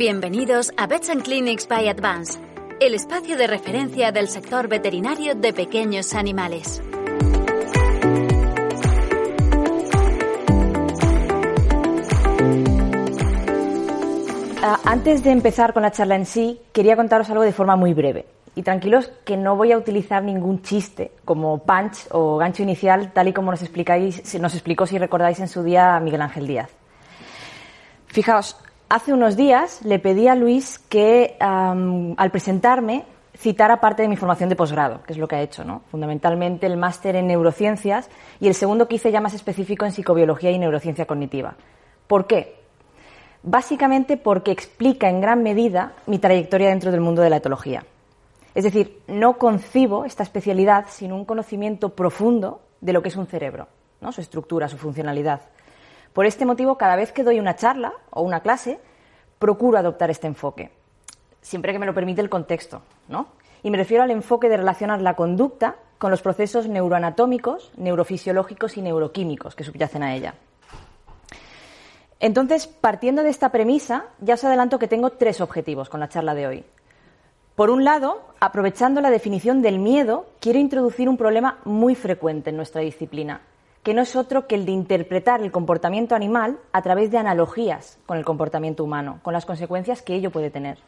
Bienvenidos a Vets and Clinics by Advance, el espacio de referencia del sector veterinario de pequeños animales. Ah, antes de empezar con la charla en sí, quería contaros algo de forma muy breve. Y tranquilos que no voy a utilizar ningún chiste como punch o gancho inicial, tal y como nos, explicáis, nos explicó, si recordáis, en su día Miguel Ángel Díaz. Fijaos, hace unos días le pedí a Luis que al presentarme citara parte de mi formación de posgrado, que es lo que ha hecho, ¿no? Fundamentalmente el máster en neurociencias y el segundo que hice ya más específico en psicobiología y neurociencia cognitiva. ¿Por qué? Básicamente porque explica en gran medida mi trayectoria dentro del mundo de la etología. Es decir, no concibo esta especialidad sin un conocimiento profundo de lo que es un cerebro, ¿no? su estructura, su funcionalidad. Por este motivo, cada vez que doy una charla o una clase, procuro adoptar este enfoque, siempre que me lo permite el contexto, ¿no? Y me refiero al enfoque de relacionar la conducta con los procesos neuroanatómicos, neurofisiológicos y neuroquímicos que subyacen a ella. Entonces, partiendo de esta premisa, ya os adelanto que tengo tres objetivos con la charla de hoy. Por un lado, aprovechando la definición del miedo, quiero introducir un problema muy frecuente en nuestra disciplina, que no es otro que el de interpretar el comportamiento animal a través de analogías con el comportamiento humano, con las consecuencias que ello puede tener.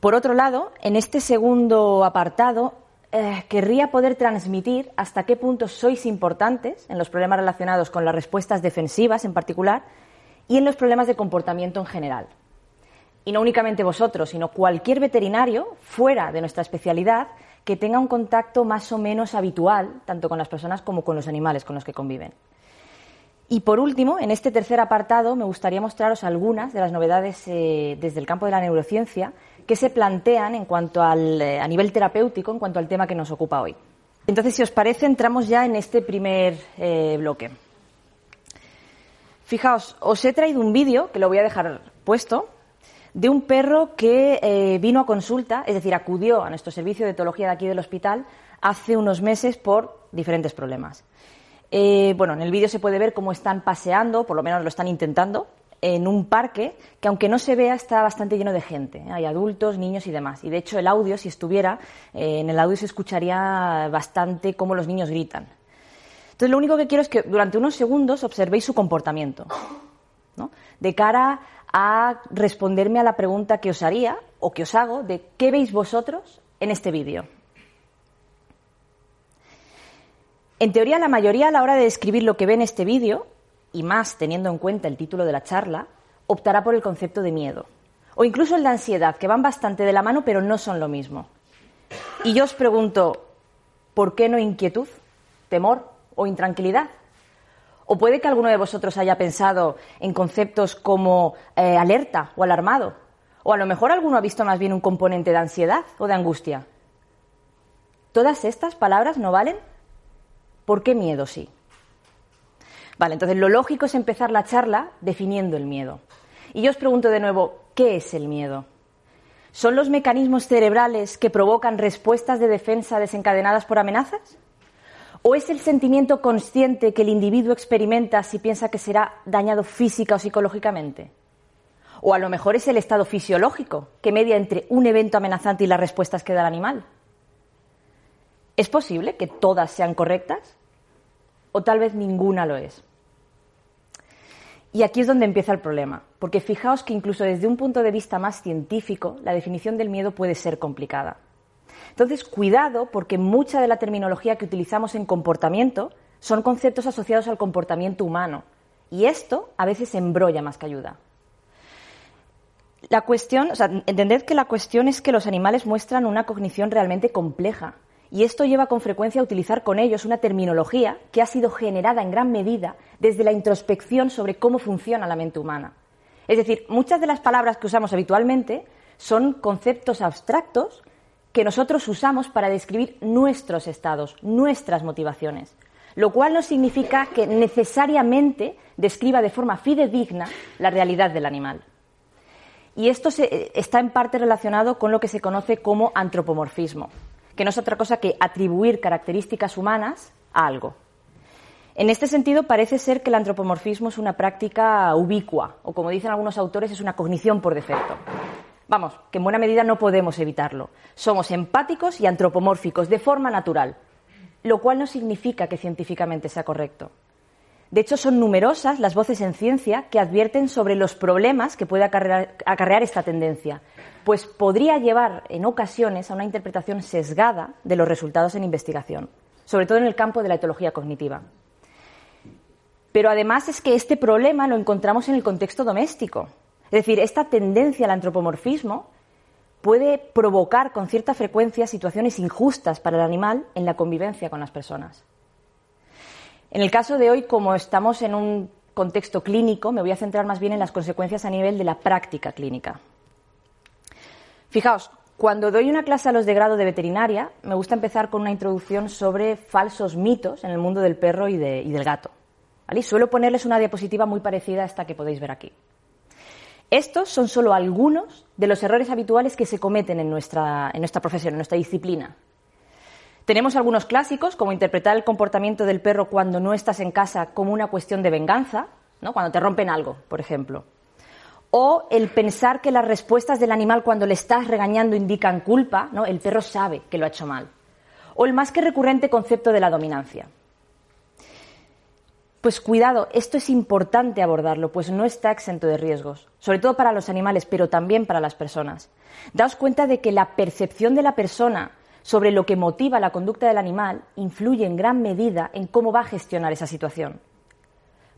Por otro lado, en este segundo apartado, eh, querría poder transmitir hasta qué punto sois importantes en los problemas relacionados con las respuestas defensivas en particular y en los problemas de comportamiento en general. Y no únicamente vosotros, sino cualquier veterinario fuera de nuestra especialidad que tenga un contacto más o menos habitual, tanto con las personas como con los animales con los que conviven. Y por último, en este tercer apartado, me gustaría mostraros algunas de las novedades eh, desde el campo de la neurociencia que se plantean en cuanto al, eh, a nivel terapéutico en cuanto al tema que nos ocupa hoy. Entonces, si os parece, entramos ya en este primer eh, bloque. Fijaos, os he traído un vídeo que lo voy a dejar puesto de un perro que eh, vino a consulta, es decir, acudió a nuestro servicio de etología de aquí del hospital hace unos meses por diferentes problemas. Eh, bueno, en el vídeo se puede ver cómo están paseando, por lo menos lo están intentando, en un parque que, aunque no se vea, está bastante lleno de gente. Hay adultos, niños y demás. Y de hecho, el audio, si estuviera, eh, en el audio se escucharía bastante cómo los niños gritan. Entonces, lo único que quiero es que durante unos segundos observéis su comportamiento. ¿no? De cara a responderme a la pregunta que os haría o que os hago de qué veis vosotros en este vídeo. En teoría, la mayoría a la hora de describir lo que ve en este vídeo, y más teniendo en cuenta el título de la charla, optará por el concepto de miedo, o incluso el de ansiedad, que van bastante de la mano, pero no son lo mismo. Y yo os pregunto, ¿por qué no inquietud, temor o intranquilidad? O puede que alguno de vosotros haya pensado en conceptos como eh, alerta o alarmado. O a lo mejor alguno ha visto más bien un componente de ansiedad o de angustia. ¿Todas estas palabras no valen? ¿Por qué miedo sí? Vale, entonces lo lógico es empezar la charla definiendo el miedo. Y yo os pregunto de nuevo, ¿qué es el miedo? ¿Son los mecanismos cerebrales que provocan respuestas de defensa desencadenadas por amenazas? ¿O es el sentimiento consciente que el individuo experimenta si piensa que será dañado física o psicológicamente? ¿O a lo mejor es el estado fisiológico que media entre un evento amenazante y las respuestas que da el animal? ¿Es posible que todas sean correctas? ¿O tal vez ninguna lo es? Y aquí es donde empieza el problema, porque fijaos que incluso desde un punto de vista más científico, la definición del miedo puede ser complicada. Entonces, cuidado porque mucha de la terminología que utilizamos en comportamiento son conceptos asociados al comportamiento humano. Y esto a veces embrolla más que ayuda. La cuestión, o sea, entended que la cuestión es que los animales muestran una cognición realmente compleja y esto lleva con frecuencia a utilizar con ellos una terminología que ha sido generada en gran medida desde la introspección sobre cómo funciona la mente humana. Es decir, muchas de las palabras que usamos habitualmente son conceptos abstractos que nosotros usamos para describir nuestros estados, nuestras motivaciones, lo cual no significa que necesariamente describa de forma fidedigna la realidad del animal. Y esto está en parte relacionado con lo que se conoce como antropomorfismo, que no es otra cosa que atribuir características humanas a algo. En este sentido, parece ser que el antropomorfismo es una práctica ubicua, o como dicen algunos autores, es una cognición por defecto. Vamos, que en buena medida no podemos evitarlo. Somos empáticos y antropomórficos de forma natural, lo cual no significa que científicamente sea correcto. De hecho, son numerosas las voces en ciencia que advierten sobre los problemas que puede acarrear, esta tendencia, pues podría llevar en ocasiones a una interpretación sesgada de los resultados en investigación, sobre todo en el campo de la etología cognitiva. Pero además es que este problema lo encontramos en el contexto doméstico. Es decir, esta tendencia al antropomorfismo puede provocar con cierta frecuencia situaciones injustas para el animal en la convivencia con las personas. En el caso de hoy, como estamos en un contexto clínico, me voy a centrar más bien en las consecuencias a nivel de la práctica clínica. Fijaos, cuando doy una clase a los de grado de veterinaria, me gusta empezar con una introducción sobre falsos mitos en el mundo del perro y, del gato. Y suelo ponerles una diapositiva muy parecida a esta que podéis ver aquí. Estos son solo algunos de los errores habituales que se cometen en nuestra, en profesión, en nuestra disciplina. Tenemos algunos clásicos, como interpretar el comportamiento del perro cuando no estás en casa como una cuestión de venganza, ¿no? cuando te rompen algo, por ejemplo. O el pensar que las respuestas del animal cuando le estás regañando indican culpa, ¿no? el perro sabe que lo ha hecho mal. O el más que recurrente concepto de la dominancia. Pues cuidado, esto es importante abordarlo, pues no está exento de riesgos, sobre todo para los animales, pero también para las personas. Daos cuenta de que la percepción de la persona sobre lo que motiva la conducta del animal influye en gran medida en cómo va a gestionar esa situación.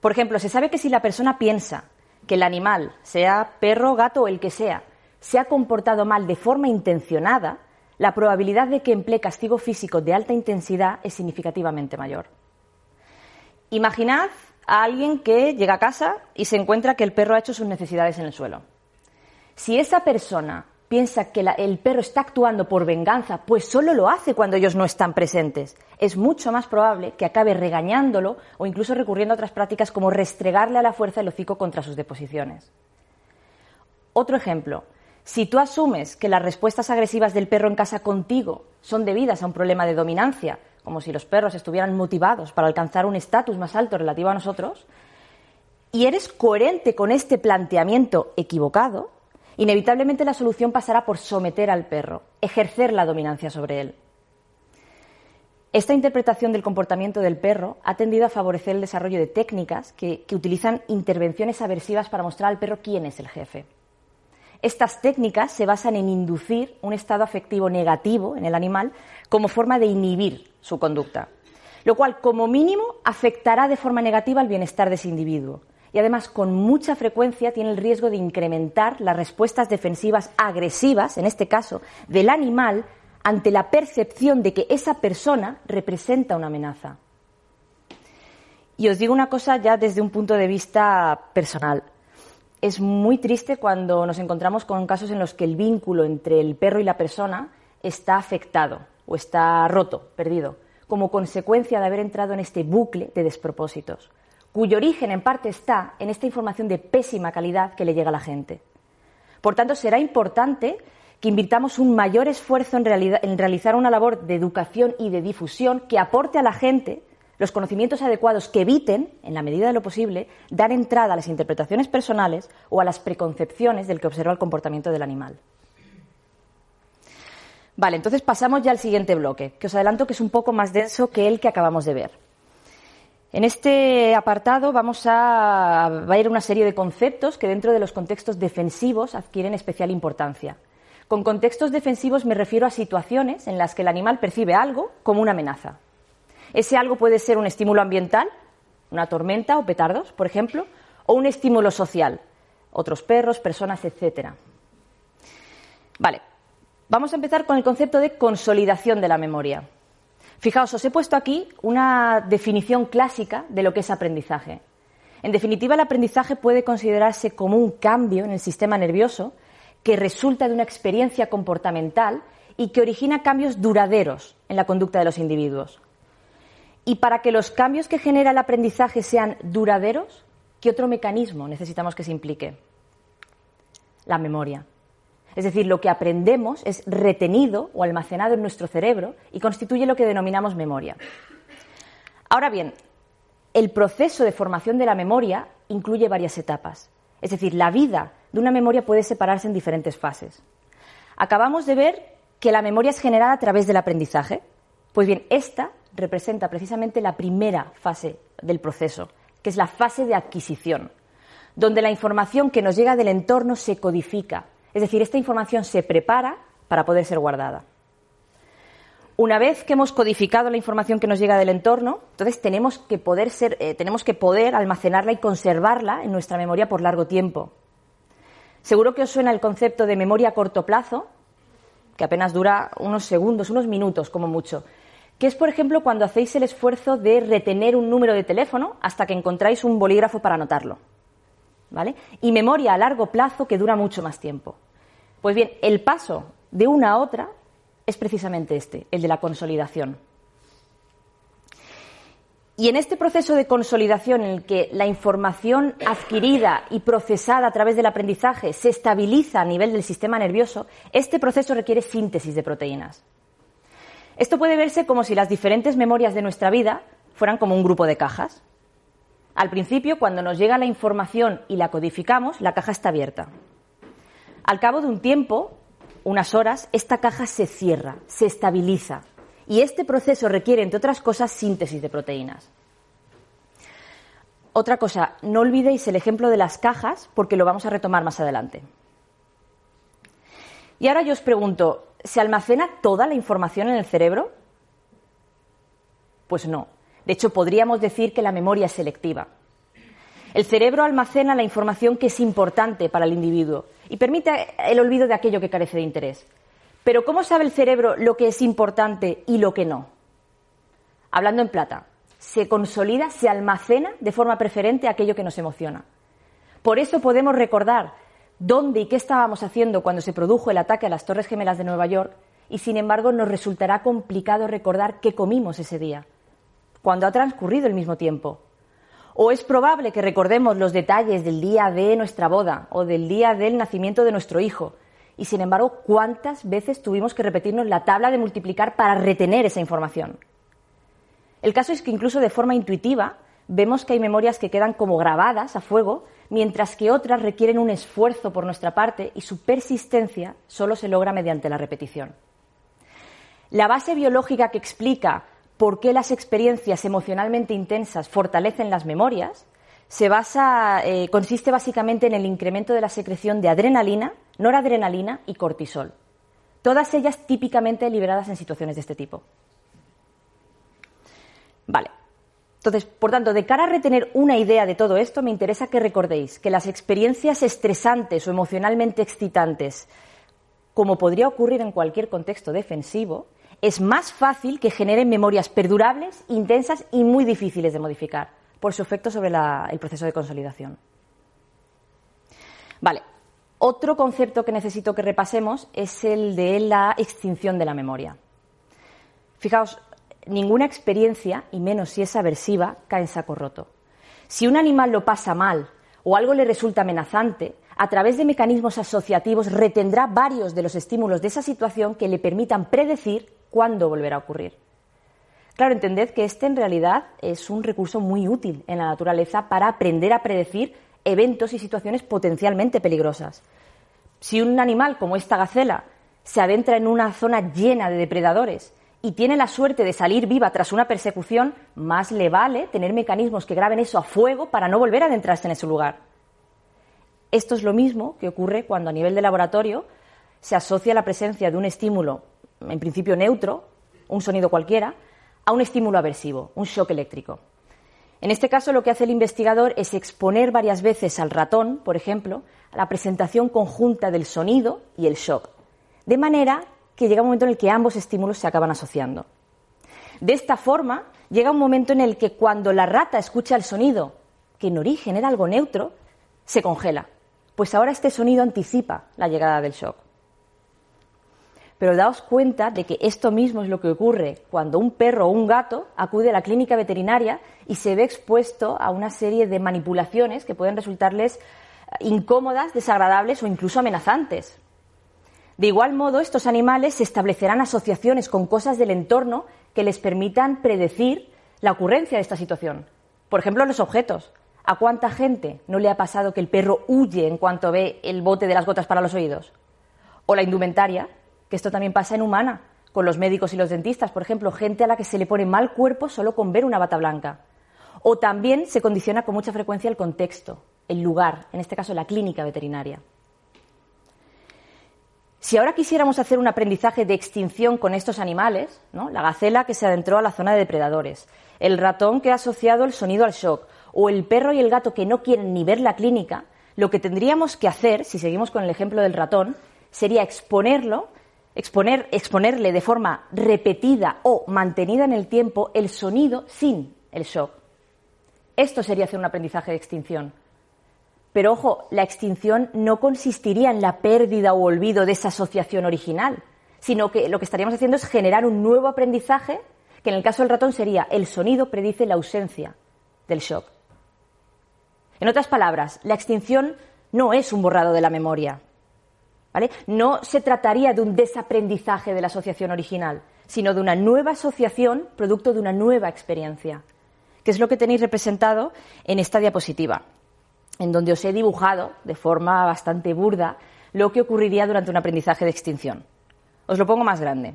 Por ejemplo, se sabe que si la persona piensa que el animal, sea perro, gato o el que sea, se ha comportado mal de forma intencionada, la probabilidad de que emplee castigo físico de alta intensidad es significativamente mayor. Imaginad a alguien que llega a casa y se encuentra que el perro ha hecho sus necesidades en el suelo. Si esa persona piensa que el perro está actuando por venganza, pues solo lo hace cuando ellos no están presentes. Es mucho más probable que acabe regañándolo o incluso recurriendo a otras prácticas como restregarle a la fuerza el hocico contra sus deposiciones. Otro ejemplo, si tú asumes que las respuestas agresivas del perro en casa contigo son debidas a un problema de dominancia, como si los perros estuvieran motivados para alcanzar un estatus más alto relativo a nosotros, y eres coherente con este planteamiento equivocado, inevitablemente la solución pasará por someter al perro, ejercer la dominancia sobre él. Esta interpretación del comportamiento del perro ha tendido a favorecer el desarrollo de técnicas que, utilizan intervenciones aversivas para mostrar al perro quién es el jefe. Estas técnicas se basan en inducir un estado afectivo negativo en el animal como forma de inhibir su conducta, lo cual como mínimo afectará de forma negativa al bienestar de ese individuo y además con mucha frecuencia tiene el riesgo de incrementar las respuestas defensivas agresivas, en este caso, del animal ante la percepción de que esa persona representa una amenaza. Y os digo una cosa ya desde un punto de vista personal. Es muy triste cuando nos encontramos con casos en los que el vínculo entre el perro y la persona está afectado o está roto, perdido, como consecuencia de haber entrado en este bucle de despropósitos cuyo origen en parte está en esta información de pésima calidad que le llega a la gente. Por tanto, será importante que invirtamos un mayor esfuerzo en, realizar una labor de educación y de difusión que aporte a la gente los conocimientos adecuados que eviten, en la medida de lo posible, dar entrada a las interpretaciones personales o a las preconcepciones del que observa el comportamiento del animal. Vale, entonces pasamos ya al siguiente bloque, que os adelanto que es un poco más denso que el que acabamos de ver. En este apartado vamos a, a ir una serie de conceptos que dentro de los contextos defensivos adquieren especial importancia. Con contextos defensivos me refiero a situaciones en las que el animal percibe algo como una amenaza. Ese algo puede ser un estímulo ambiental, una tormenta o petardos, por ejemplo, o un estímulo social, otros perros, personas, etc. Vale, vamos a empezar con el concepto de consolidación de la memoria. Fijaos, os he puesto aquí una definición clásica de lo que es aprendizaje. En definitiva, el aprendizaje puede considerarse como un cambio en el sistema nervioso que resulta de una experiencia comportamental y que origina cambios duraderos en la conducta de los individuos. Y para que los cambios que genera el aprendizaje sean duraderos, ¿qué otro mecanismo necesitamos que se implique? La memoria. Es decir, lo que aprendemos es retenido o almacenado en nuestro cerebro y constituye lo que denominamos memoria. Ahora bien, el proceso de formación de la memoria incluye varias etapas. Es decir, la vida de una memoria puede separarse en diferentes fases. Acabamos de ver que la memoria es generada a través del aprendizaje. Pues bien, esta representa precisamente la primera fase del proceso, que es la fase de adquisición, donde la información que nos llega del entorno se codifica, es decir, esta información se prepara para poder ser guardada. Una vez que hemos codificado la información que nos llega del entorno, entonces tenemos que poder, ser, eh, tenemos que poder almacenarla y conservarla en nuestra memoria por largo tiempo. Seguro que os suena el concepto de memoria a corto plazo, que apenas dura unos segundos, unos minutos como mucho, que es, por ejemplo, cuando hacéis el esfuerzo de retener un número de teléfono hasta que encontráis un bolígrafo para anotarlo. ¿Vale? Y memoria a largo plazo que dura mucho más tiempo. Pues bien, el paso de una a otra es precisamente este, el de la consolidación. Y en este proceso de consolidación en el que la información adquirida y procesada a través del aprendizaje se estabiliza a nivel del sistema nervioso, este proceso requiere síntesis de proteínas. Esto puede verse como si las diferentes memorias de nuestra vida fueran como un grupo de cajas. Al principio, cuando nos llega la información y la codificamos, la caja está abierta. Al cabo de un tiempo, unas horas, esta caja se cierra, se estabiliza. Y este proceso requiere, entre otras cosas, síntesis de proteínas. Otra cosa, no olvidéis el ejemplo de las cajas porque lo vamos a retomar más adelante. Y ahora yo os pregunto, ¿se almacena toda la información en el cerebro? Pues no. De hecho, podríamos decir que la memoria es selectiva. El cerebro almacena la información que es importante para el individuo y permite el olvido de aquello que carece de interés. Pero ¿cómo sabe el cerebro lo que es importante y lo que no? Hablando en plata, se consolida, se almacena de forma preferente aquello que nos emociona. Por eso podemos recordar dónde y qué estábamos haciendo cuando se produjo el ataque a las Torres Gemelas de Nueva York y, sin embargo, nos resultará complicado recordar qué comimos ese día, cuando ha transcurrido el mismo tiempo. O es probable que recordemos los detalles del día de nuestra boda o del día del nacimiento de nuestro hijo, y sin embargo, ¿cuántas veces tuvimos que repetirnos la tabla de multiplicar para retener esa información? El caso es que incluso de forma intuitiva vemos que hay memorias que quedan como grabadas a fuego, mientras que otras requieren un esfuerzo por nuestra parte y su persistencia solo se logra mediante la repetición. La base biológica que explica por qué las experiencias emocionalmente intensas fortalecen las memorias se basa, eh, consiste básicamente en el incremento de la secreción de adrenalina, noradrenalina y cortisol, todas ellas típicamente liberadas en situaciones de este tipo. Vale. Entonces, por tanto, de cara a retener una idea de todo esto, me interesa que recordéis que las experiencias estresantes o emocionalmente excitantes, como podría ocurrir en cualquier contexto defensivo, es más fácil que generen memorias perdurables, intensas y muy difíciles de modificar por su efecto sobre el proceso de consolidación. Vale, otro concepto que necesito que repasemos es el de la extinción de la memoria. Fijaos, ninguna experiencia, y menos si es aversiva, cae en saco roto. Si un animal lo pasa mal o algo le resulta amenazante, a través de mecanismos asociativos retendrá varios de los estímulos de esa situación que le permitan predecir cuándo volverá a ocurrir. Claro, entended que este en realidad es un recurso muy útil en la naturaleza para aprender a predecir eventos y situaciones potencialmente peligrosas. Si un animal como esta gacela se adentra en una zona llena de depredadores y tiene la suerte de salir viva tras una persecución, más le vale tener mecanismos que graben eso a fuego para no volver a adentrarse en ese lugar. Esto es lo mismo que ocurre cuando a nivel de laboratorio se asocia la presencia de un estímulo, en principio neutro, un sonido cualquiera, a un estímulo aversivo, un shock eléctrico. En este caso, lo que hace el investigador es exponer varias veces al ratón, por ejemplo, a la presentación conjunta del sonido y el shock, de manera que llega un momento en el que ambos estímulos se acaban asociando. De esta forma, llega un momento en el que cuando la rata escucha el sonido, que en origen era algo neutro, se congela. Pues ahora este sonido anticipa la llegada del shock. Pero daos cuenta de que esto mismo es lo que ocurre cuando un perro o un gato acude a la clínica veterinaria y se ve expuesto a una serie de manipulaciones que pueden resultarles eh, incómodas, desagradables o incluso amenazantes. De igual modo, estos animales establecerán asociaciones con cosas del entorno que les permitan predecir la ocurrencia de esta situación. Por ejemplo, los objetos. ¿A cuánta gente no le ha pasado que el perro huye en cuanto ve el bote de las gotas para los oídos? O la indumentaria, que esto también pasa en humana, con los médicos y los dentistas, por ejemplo, gente a la que se le pone mal cuerpo solo con ver una bata blanca. O también se condiciona con mucha frecuencia el contexto, el lugar, en este caso la clínica veterinaria. Si ahora quisiéramos hacer un aprendizaje de extinción con estos animales, la gacela que se adentró a la zona de depredadores, el ratón que ha asociado el sonido al shock, o el perro y el gato que no quieren ni ver la clínica, lo que tendríamos que hacer, si seguimos con el ejemplo del ratón, sería exponerlo exponer, exponerle de forma repetida o mantenida en el tiempo el sonido sin el shock. Esto sería hacer un aprendizaje de extinción. Pero ojo, la extinción no consistiría en la pérdida o olvido de esa asociación original, sino que lo que estaríamos haciendo es generar un nuevo aprendizaje que en el caso del ratón sería el sonido predice la ausencia del shock. En otras palabras, la extinción no es un borrado de la memoria, no se trataría de un desaprendizaje de la asociación original, sino de una nueva asociación producto de una nueva experiencia, que es lo que tenéis representado en esta diapositiva, en donde os he dibujado de forma bastante burda lo que ocurriría durante un aprendizaje de extinción. Os lo pongo más grande.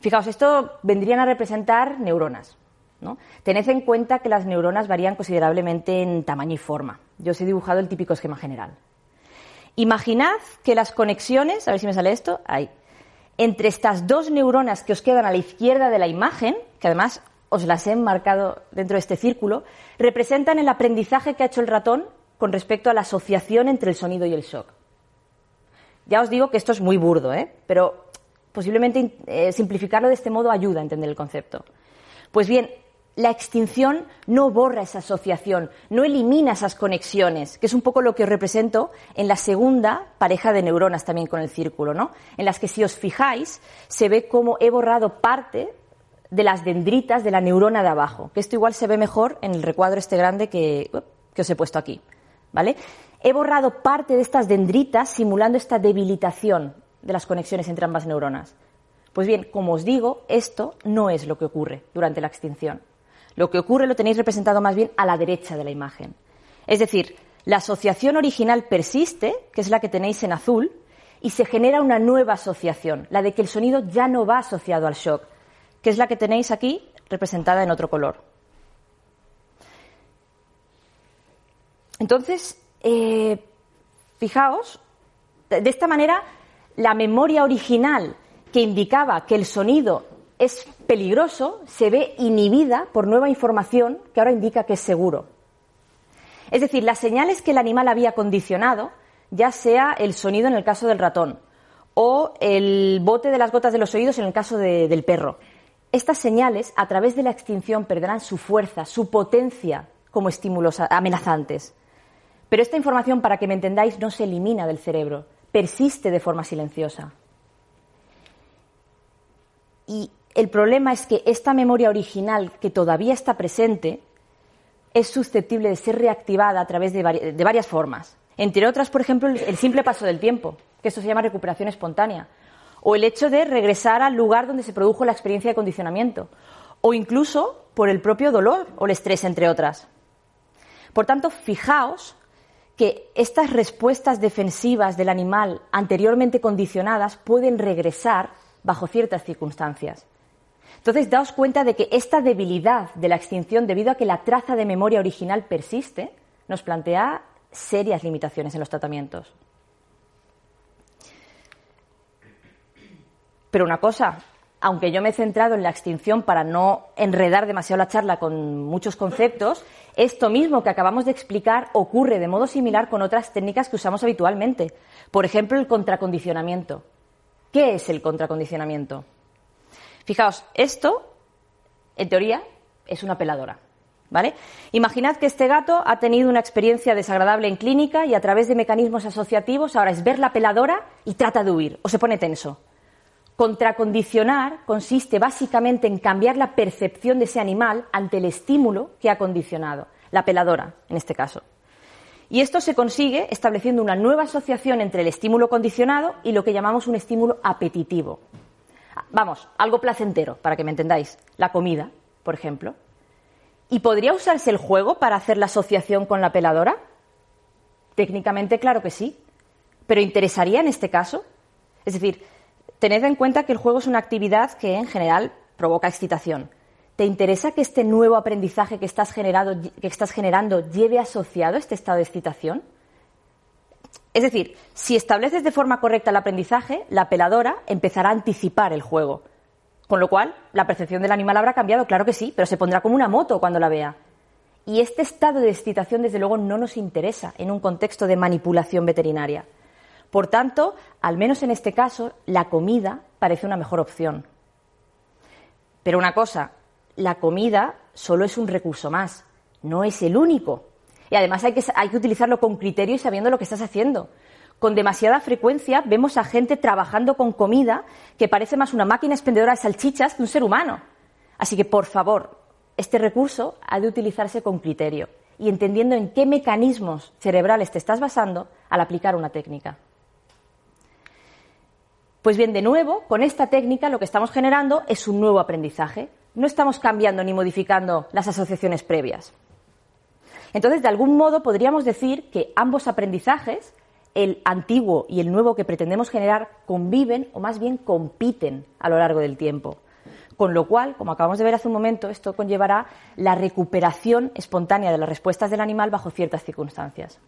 Fijaos, esto vendrían a representar neuronas. Tened en cuenta que las neuronas varían considerablemente en tamaño y forma. Yo os he dibujado el típico esquema general. Imaginad que las conexiones, a ver si me sale esto, ahí, entre estas dos neuronas que os quedan a la izquierda de la imagen, que además os las he marcado dentro de este círculo, representan el aprendizaje que ha hecho el ratón con respecto a la asociación entre el sonido y el shock. Ya os digo que esto es muy burdo, ¿eh? pero posiblemente eh, simplificarlo de este modo ayuda a entender el concepto. Pues bien, la extinción no borra esa asociación, no elimina esas conexiones, que es un poco lo que os represento en la segunda pareja de neuronas también con el círculo, ¿no? En las que si os fijáis se ve cómo he borrado parte de las dendritas de la neurona de abajo, que esto igual se ve mejor en el recuadro este grande que, que os he puesto aquí, ¿vale? He borrado parte de estas dendritas simulando esta debilitación de las conexiones entre ambas neuronas. Pues bien, como os digo, esto no es lo que ocurre durante la extinción. Lo que ocurre lo tenéis representado más bien a la derecha de la imagen. Es decir, la asociación original persiste, que es la que tenéis en azul, y se genera una nueva asociación, la de que el sonido ya no va asociado al shock, que es la que tenéis aquí representada en otro color. Entonces, eh, fijaos, de esta manera, la memoria original que indicaba que el sonido es peligroso se ve inhibida por nueva información que ahora indica que es seguro. Es decir, las señales que el animal había condicionado, ya sea el sonido en el caso del ratón o el bote de las gotas de los oídos en el caso del perro, estas señales a través de la extinción perderán su fuerza, su potencia como estímulos amenazantes. Pero esta información, para que me entendáis, no se elimina del cerebro, persiste de forma silenciosa. Y el problema es que esta memoria original que todavía está presente es susceptible de ser reactivada a través de, varias formas. Entre otras, por ejemplo, el simple paso del tiempo, que esto se llama recuperación espontánea, o el hecho de regresar al lugar donde se produjo la experiencia de condicionamiento, o incluso por el propio dolor o el estrés, entre otras. Por tanto, fijaos que estas respuestas defensivas del animal anteriormente condicionadas pueden regresar bajo ciertas circunstancias. Entonces, daos cuenta de que esta debilidad de la extinción, debido a que la traza de memoria original persiste, nos plantea serias limitaciones en los tratamientos. Pero una cosa, aunque yo me he centrado en la extinción para no enredar demasiado la charla con muchos conceptos, esto mismo que acabamos de explicar ocurre de modo similar con otras técnicas que usamos habitualmente. Por ejemplo, el contracondicionamiento. ¿Qué es el contracondicionamiento? Fijaos, esto En teoría, es una peladora. ¿Vale? Imaginad que este gato ha tenido una experiencia desagradable en clínica y a través de mecanismos asociativos ahora es ver la peladora y trata de huir o se pone tenso. Contracondicionar consiste básicamente en cambiar la percepción de ese animal ante el estímulo que ha condicionado, la peladora en este caso. Y esto se consigue estableciendo una nueva asociación entre el estímulo condicionado y lo que llamamos un estímulo apetitivo. Vamos, algo placentero, para que me entendáis. La comida, por ejemplo. ¿Y podría usarse el juego para hacer la asociación con la peladora? Técnicamente, claro que sí. Pero ¿interesaría en este caso? Es decir, tened en cuenta que el juego es una actividad que en general provoca excitación. ¿Te interesa que este nuevo aprendizaje que estás, generando lleve asociado este estado de excitación? Es decir, si estableces de forma correcta el aprendizaje, la peladora empezará a anticipar el juego. Con lo cual, la percepción del animal habrá cambiado, claro que sí, pero se pondrá como una moto cuando la vea. Y este estado de excitación, desde luego, no nos interesa en un contexto de manipulación veterinaria. Por tanto, al menos en este caso, la comida parece una mejor opción. Pero una cosa, la comida solo es un recurso más, no es el único. Y además hay que, utilizarlo con criterio y sabiendo lo que estás haciendo. Con demasiada frecuencia vemos a gente trabajando con comida que parece más una máquina expendedora de salchichas que un ser humano. Así que, por favor, este recurso ha de utilizarse con criterio y entendiendo en qué mecanismos cerebrales te estás basando al aplicar una técnica. Pues bien, de nuevo, con esta técnica lo que estamos generando es un nuevo aprendizaje. No estamos cambiando ni modificando las asociaciones previas. Entonces, de algún modo, podríamos decir que ambos aprendizajes, el antiguo y el nuevo que pretendemos generar, conviven o más bien compiten a lo largo del tiempo. Con lo cual, como acabamos de ver hace un momento, esto conllevará la recuperación espontánea de las respuestas del animal bajo ciertas circunstancias.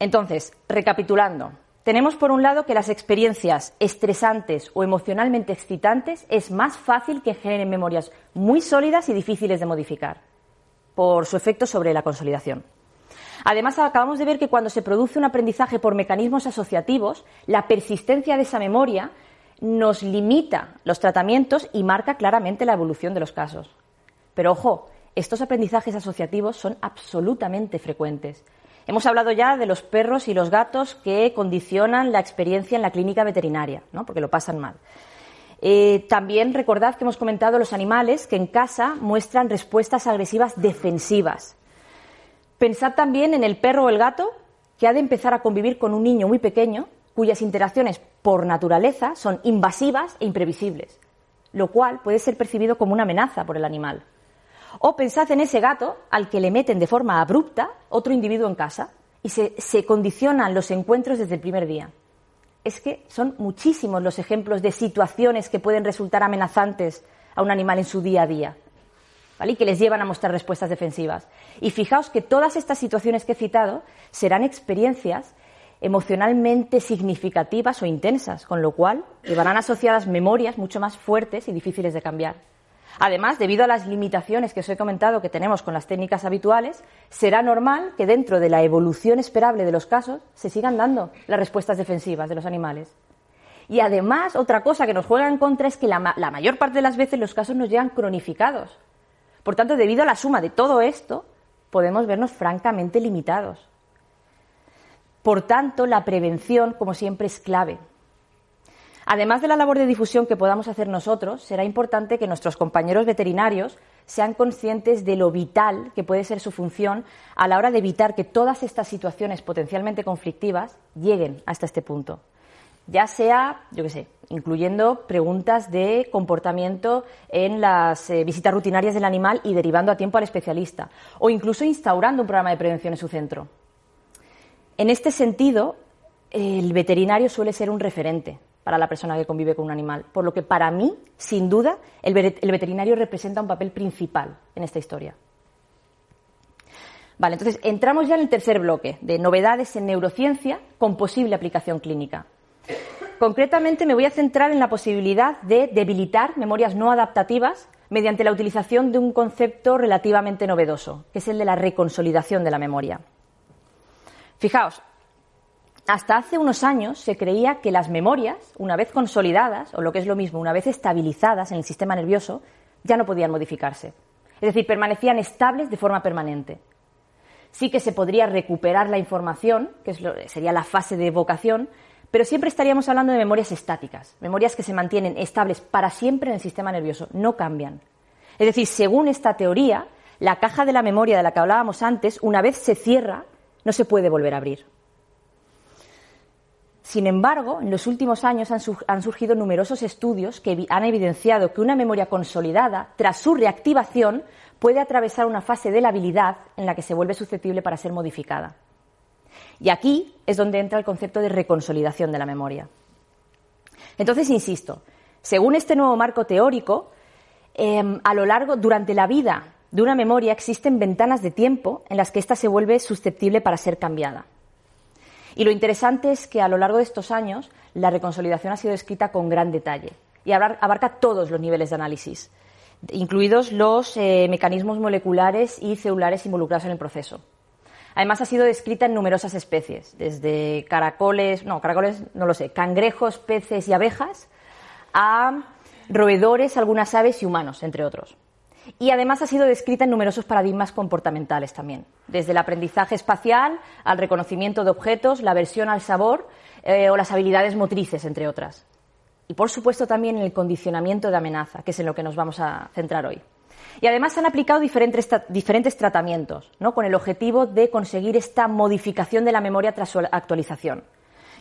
Entonces, recapitulando, tenemos por un lado que las experiencias estresantes o emocionalmente excitantes es más fácil que generen memorias muy sólidas y difíciles de modificar por su efecto sobre la consolidación. Además, acabamos de ver que cuando se produce un aprendizaje por mecanismos asociativos, la persistencia de esa memoria nos limita los tratamientos y marca claramente la evolución de los casos. Pero ojo, estos aprendizajes asociativos son absolutamente frecuentes. Hemos hablado ya de los perros y los gatos que condicionan la experiencia en la clínica veterinaria, ¿no? porque lo pasan mal. Eh, también recordad que hemos comentado los animales que en casa muestran respuestas agresivas defensivas. Pensad también en el perro o el gato que ha de empezar a convivir con un niño muy pequeño cuyas interacciones por naturaleza son invasivas e imprevisibles, lo cual puede ser percibido como una amenaza por el animal. O pensad en ese gato al que le meten de forma abrupta otro individuo en casa y se, se condicionan los encuentros desde el primer día. Es que son muchísimos los ejemplos de situaciones que pueden resultar amenazantes a un animal en su día a día. ¿vale? y que les llevan a mostrar respuestas defensivas. Y fijaos que todas estas situaciones que he citado serán experiencias emocionalmente significativas o intensas, con lo cual llevarán asociadas memorias mucho más fuertes y difíciles de cambiar. Además, debido a las limitaciones que os he comentado que tenemos con las técnicas habituales, será normal que dentro de la evolución esperable de los casos se sigan dando las respuestas defensivas de los animales. Y además, otra cosa que nos juega en contra es que la, mayor parte de las veces los casos nos llegan cronificados. Por tanto, debido a la suma de todo esto, podemos vernos francamente limitados. Por tanto, la prevención, como siempre, es clave. Además de la labor de difusión que podamos hacer nosotros, será importante que nuestros compañeros veterinarios sean conscientes de lo vital que puede ser su función a la hora de evitar que todas estas situaciones potencialmente conflictivas lleguen hasta este punto. Ya sea, yo qué sé, incluyendo preguntas de comportamiento en las eh, visitas rutinarias del animal y derivando a tiempo al especialista, o incluso instaurando un programa de prevención en su centro. En este sentido, el veterinario suele ser un referente para la persona que convive con un animal. Por lo que para mí, sin duda, el, veterinario representa un papel principal en esta historia. Vale, entonces entramos ya en el tercer bloque de novedades en neurociencia con posible aplicación clínica. Concretamente me voy a centrar en la posibilidad de debilitar memorias no adaptativas mediante la utilización de un concepto relativamente novedoso, que es el de la reconsolidación de la memoria. Fijaos, hasta hace unos años se creía que las memorias, una vez consolidadas, o lo que es lo mismo, una vez estabilizadas en el sistema nervioso, ya no podían modificarse. Es decir, permanecían estables de forma permanente. Sí que se podría recuperar la información, que sería la fase de evocación, pero siempre estaríamos hablando de memorias estáticas, memorias que se mantienen estables para siempre en el sistema nervioso, no cambian. Es decir, según esta teoría, la caja de la memoria de la que hablábamos antes, una vez se cierra, no se puede volver a abrir. Sin embargo, en los últimos años han, surgido numerosos estudios que han evidenciado que una memoria consolidada, tras su reactivación, puede atravesar una fase de la habilidad en la que se vuelve susceptible para ser modificada. Y aquí es donde entra el concepto de reconsolidación de la memoria. Entonces, insisto, según este nuevo marco teórico, em, a lo largo, durante la vida de una memoria existen ventanas de tiempo en las que ésta se vuelve susceptible para ser cambiada. Y lo interesante es que a lo largo de estos años la reconsolidación ha sido escrita con gran detalle y abarca todos los niveles de análisis, incluidos los eh, mecanismos moleculares y celulares involucrados en el proceso. Además ha sido descrita en numerosas especies, desde caracoles, no, caracoles no lo sé, cangrejos, peces y abejas, a roedores, algunas aves y humanos, entre otros. Y además ha sido descrita en numerosos paradigmas comportamentales también, desde el aprendizaje espacial al reconocimiento de objetos, la aversión al sabor eh, o las habilidades motrices, entre otras. Y por supuesto también en el condicionamiento de amenaza, que es en lo que nos vamos a centrar hoy. Y además se han aplicado diferentes, diferentes tratamientos, ¿no? con el objetivo de conseguir esta modificación de la memoria tras su actualización,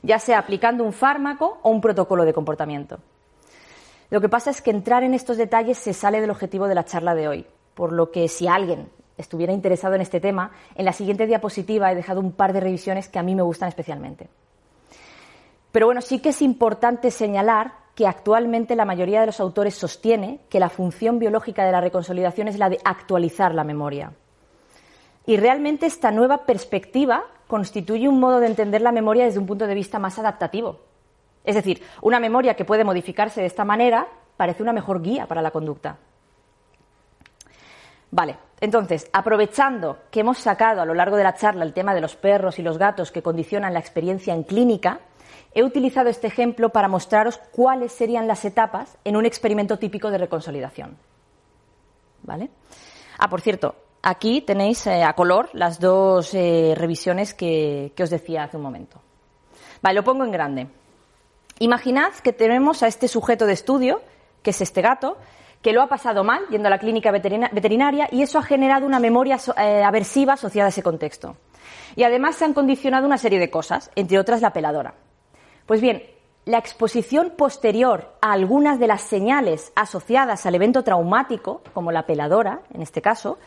ya sea aplicando un fármaco o un protocolo de comportamiento. Lo que pasa es que entrar en estos detalles se sale del objetivo de la charla de hoy, por lo que si alguien estuviera interesado en este tema, en la siguiente diapositiva he dejado un par de revisiones que a mí me gustan especialmente. Pero bueno, sí que es importante señalar que actualmente la mayoría de los autores sostiene que la función biológica de la reconsolidación es la de actualizar la memoria. Y realmente esta nueva perspectiva constituye un modo de entender la memoria desde un punto de vista más adaptativo, es decir, una memoria que puede modificarse de esta manera parece una mejor guía para la conducta. Vale, entonces, aprovechando que hemos sacado a lo largo de la charla el tema de los perros y los gatos que condicionan la experiencia en clínica, he utilizado este ejemplo para mostraros cuáles serían las etapas en un experimento típico de reconsolidación. ¿Vale? Ah, por cierto, aquí tenéis eh, a color las dos eh, revisiones que, que os decía hace un momento. Vale, lo pongo en grande. Imaginad que tenemos a este sujeto de estudio, que es este gato, que lo ha pasado mal yendo a la clínica veterinaria y eso ha generado una memoria eh, aversiva asociada a ese contexto. Y además se han condicionado una serie de cosas, entre otras la peladora. Pues bien, la exposición posterior a algunas de las señales asociadas al evento traumático, como la peladora, en este caso,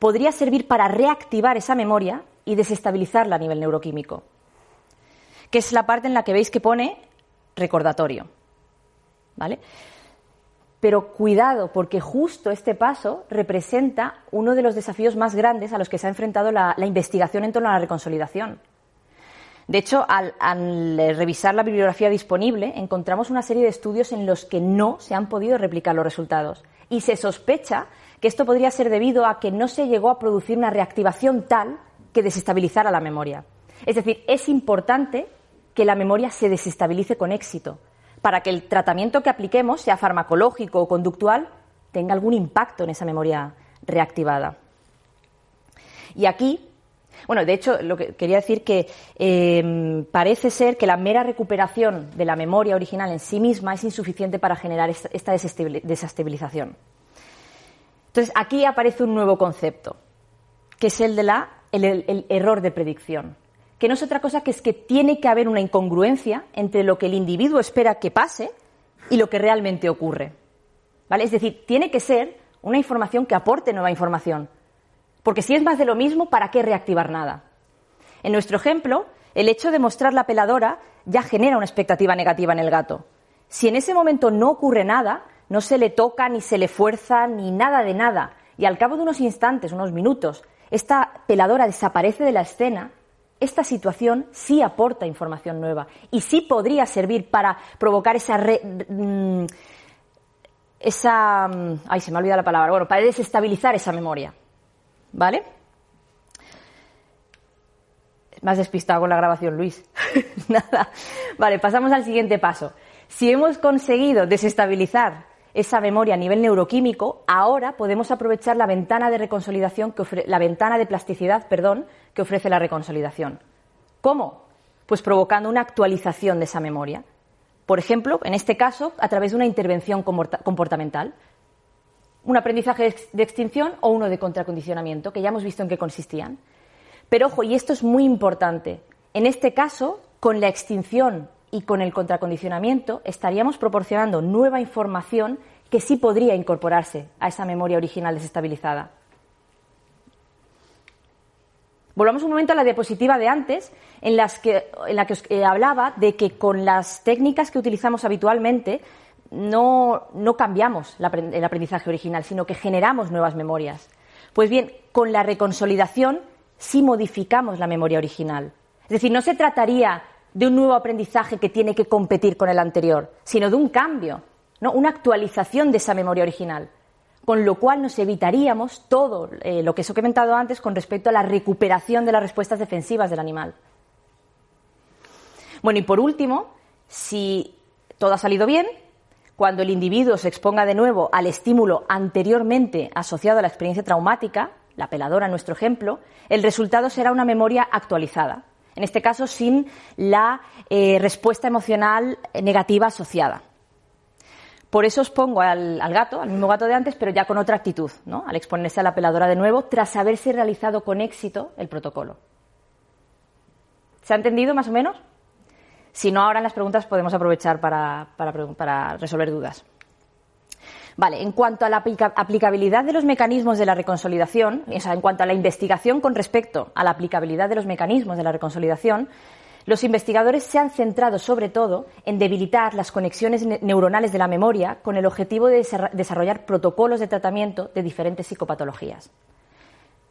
podría servir para reactivar esa memoria y desestabilizarla a nivel neuroquímico. Que es la parte en la que veis que pone recordatorio. ¿Vale? Pero cuidado, porque justo este paso representa uno de los desafíos más grandes a los que se ha enfrentado la, investigación en torno a la reconsolidación. De hecho, al, revisar la bibliografía disponible, encontramos una serie de estudios en los que no se han podido replicar los resultados. Y se sospecha que esto podría ser debido a que no se llegó a producir una reactivación tal que desestabilizara la memoria. Es decir, es importante que la memoria se desestabilice con éxito, para que el tratamiento que apliquemos, sea farmacológico o conductual, tenga algún impacto en esa memoria reactivada. Y aquí, bueno, de hecho, lo que quería decir que em, parece ser que la mera recuperación de la memoria original en sí misma es insuficiente para generar esta desestabilización. Entonces, aquí aparece un nuevo concepto, que es el de el error de predicción que no es otra cosa que es que tiene que haber una incongruencia entre lo que el individuo espera que pase y lo que realmente ocurre. ¿Vale? Es decir, tiene que ser una información que aporte nueva información. Porque si es más de lo mismo, ¿para qué reactivar nada? En nuestro ejemplo, el hecho de mostrar la peladora ya genera una expectativa negativa en el gato. Si en ese momento no ocurre nada, no se le toca, ni se le fuerza, ni nada de nada, y al cabo de unos instantes, unos minutos, esta peladora desaparece de la escena, esta situación sí aporta información nueva y sí podría servir para provocar esa... Mm, esa... Mm, ay, se me ha olvidado la palabra. Bueno, para desestabilizar esa memoria. ¿Vale? Más despistado con la grabación, Luis. Nada. Vale, pasamos al siguiente paso. Si hemos conseguido desestabilizar esa memoria a nivel neuroquímico, ahora podemos aprovechar la ventana de reconsolidación que la ventana de plasticidad, perdón, que ofrece la reconsolidación. ¿Cómo? Pues provocando una actualización de esa memoria. Por ejemplo, en este caso, a través de una intervención comportamental. Un aprendizaje de extinción o uno de contracondicionamiento, que ya hemos visto en qué consistían. Pero ojo, y esto es muy importante, en este caso, con la extinción y con el contracondicionamiento estaríamos proporcionando nueva información que sí podría incorporarse a esa memoria original desestabilizada. Volvamos un momento a la diapositiva de antes, en, la que os eh, hablaba de que con las técnicas que utilizamos habitualmente no, no cambiamos el aprendizaje original, sino que generamos nuevas memorias. Pues bien, con la reconsolidación sí modificamos la memoria original. Es decir, no se trataría de un nuevo aprendizaje que tiene que competir con el anterior, sino de un cambio, ¿no? una actualización de esa memoria original, con lo cual nos evitaríamos todo eh, lo que os he comentado antes con respecto a la recuperación de las respuestas defensivas del animal. Bueno, y por último, si todo ha salido bien, cuando el individuo se exponga de nuevo al estímulo anteriormente asociado a la experiencia traumática, la peladora en nuestro ejemplo, el resultado será una memoria actualizada, en este caso sin la eh, respuesta emocional negativa asociada. Por eso os pongo al, gato, al mismo gato de antes, pero ya con otra actitud, ¿no? al exponerse a la peladora de nuevo, tras haberse realizado con éxito el protocolo. ¿Se ha entendido más o menos? Si no, ahora en las preguntas podemos aprovechar para resolver dudas. Vale, en cuanto a la aplicabilidad de los mecanismos de la reconsolidación, o sea, en cuanto a la investigación con respecto a la aplicabilidad de los mecanismos de la reconsolidación, los investigadores se han centrado sobre todo en debilitar las conexiones neuronales de la memoria con el objetivo de desarrollar protocolos de tratamiento de diferentes psicopatologías.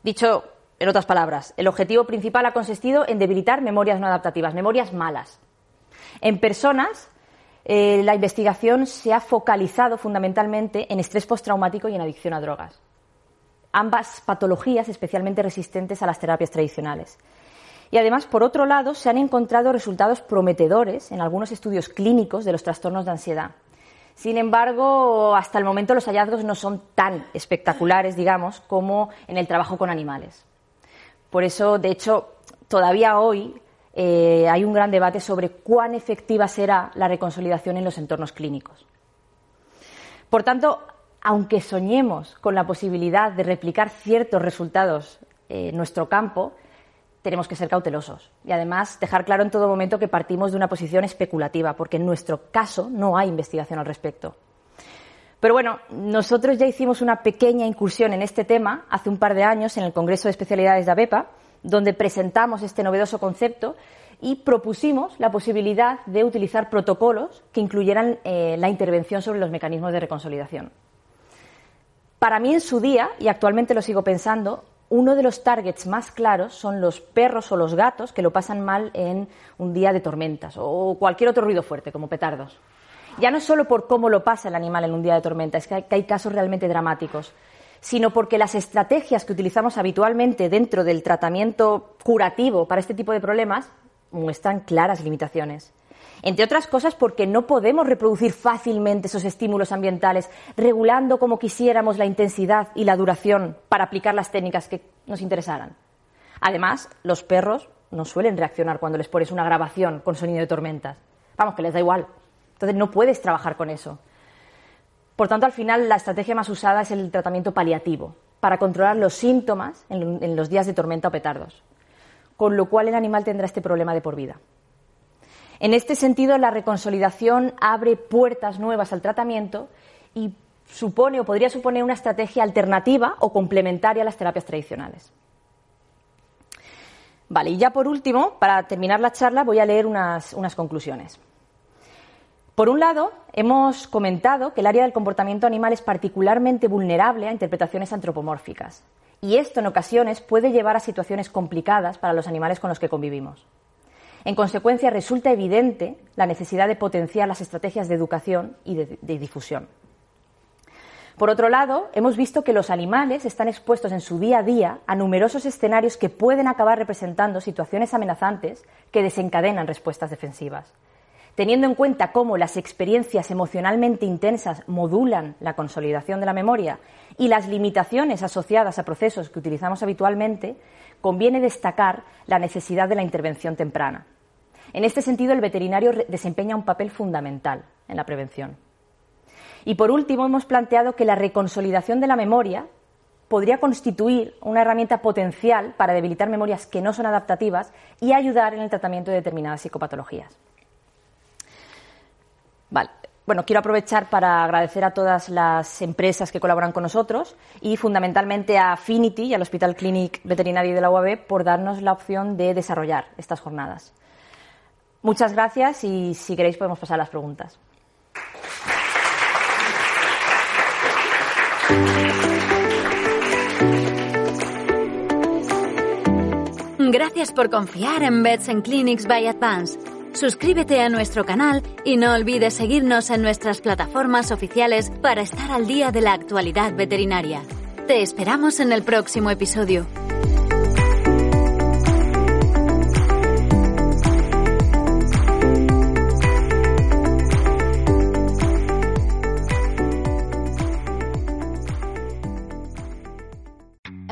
Dicho en otras palabras, el objetivo principal ha consistido en debilitar memorias no adaptativas, memorias malas. En personas eh, la investigación se ha focalizado fundamentalmente en estrés postraumático y en adicción a drogas. Ambas patologías especialmente resistentes a las terapias tradicionales. Y además, por otro lado, se han encontrado resultados prometedores en algunos estudios clínicos de los trastornos de ansiedad. Sin embargo, hasta el momento los hallazgos no son tan espectaculares, digamos, como en el trabajo con animales. Por eso, de hecho, todavía hoy eh, hay un gran debate sobre cuán efectiva será la reconsolidación en los entornos clínicos. Por tanto, aunque soñemos con la posibilidad de replicar ciertos resultados en nuestro campo, tenemos que ser cautelosos y además dejar claro en todo momento que partimos de una posición especulativa, porque en nuestro caso no hay investigación al respecto. Pero bueno, nosotros ya hicimos una pequeña incursión en este tema hace un par de años en el Congreso de Especialidades de ABEPA donde presentamos este novedoso concepto y propusimos la posibilidad de utilizar protocolos que incluyeran eh, la intervención sobre los mecanismos de reconsolidación. Para mí en su día, y actualmente lo sigo pensando, uno de los targets más claros son los perros o los gatos que lo pasan mal en un día de tormentas o cualquier otro ruido fuerte, como petardos. Ya no solo por cómo lo pasa el animal en un día de tormenta, es que hay casos realmente dramáticos sino porque las estrategias que utilizamos habitualmente dentro del tratamiento curativo para este tipo de problemas muestran claras limitaciones. Entre otras cosas porque no podemos reproducir fácilmente esos estímulos ambientales, regulando como quisiéramos la intensidad y la duración para aplicar las técnicas que nos interesaran. Además, los perros no suelen reaccionar cuando les pones una grabación con sonido de tormentas. Vamos, que les da igual. Entonces no puedes trabajar con eso. Por tanto, al final, la estrategia más usada es el tratamiento paliativo, para controlar los síntomas en, los días de tormenta o petardos, con lo cual el animal tendrá este problema de por vida. En este sentido, la reconsolidación abre puertas nuevas al tratamiento y supone o podría suponer una estrategia alternativa o complementaria a las terapias tradicionales. Vale, y ya por último, para terminar la charla, voy a leer unas conclusiones. Por un lado, hemos comentado que el área del comportamiento animal es particularmente vulnerable a interpretaciones antropomórficas, y esto en ocasiones puede llevar a situaciones complicadas para los animales con los que convivimos. En consecuencia, resulta evidente la necesidad de potenciar las estrategias de educación y de, difusión. Por otro lado, hemos visto que los animales están expuestos en su día a día a numerosos escenarios que pueden acabar representando situaciones amenazantes que desencadenan respuestas defensivas. Teniendo en cuenta cómo las experiencias emocionalmente intensas modulan la consolidación de la memoria y las limitaciones asociadas a procesos que utilizamos habitualmente, conviene destacar la necesidad de la intervención temprana. En este sentido, el veterinario desempeña un papel fundamental en la prevención. Y por último, hemos planteado que la reconsolidación de la memoria podría constituir una herramienta potencial para debilitar memorias que no son adaptativas y ayudar en el tratamiento de determinadas psicopatologías. Vale. Bueno, quiero aprovechar para agradecer a todas las empresas que colaboran con nosotros y fundamentalmente a Affinity y al Hospital Clinic Veterinario de la UAB por darnos la opción de desarrollar estas jornadas. Muchas gracias y si queréis podemos pasar a las preguntas. Gracias por confiar en Beds and Clinics by Advance. Suscríbete a nuestro canal y no olvides seguirnos en nuestras plataformas oficiales para estar al día de la actualidad veterinaria. Te esperamos en el próximo episodio.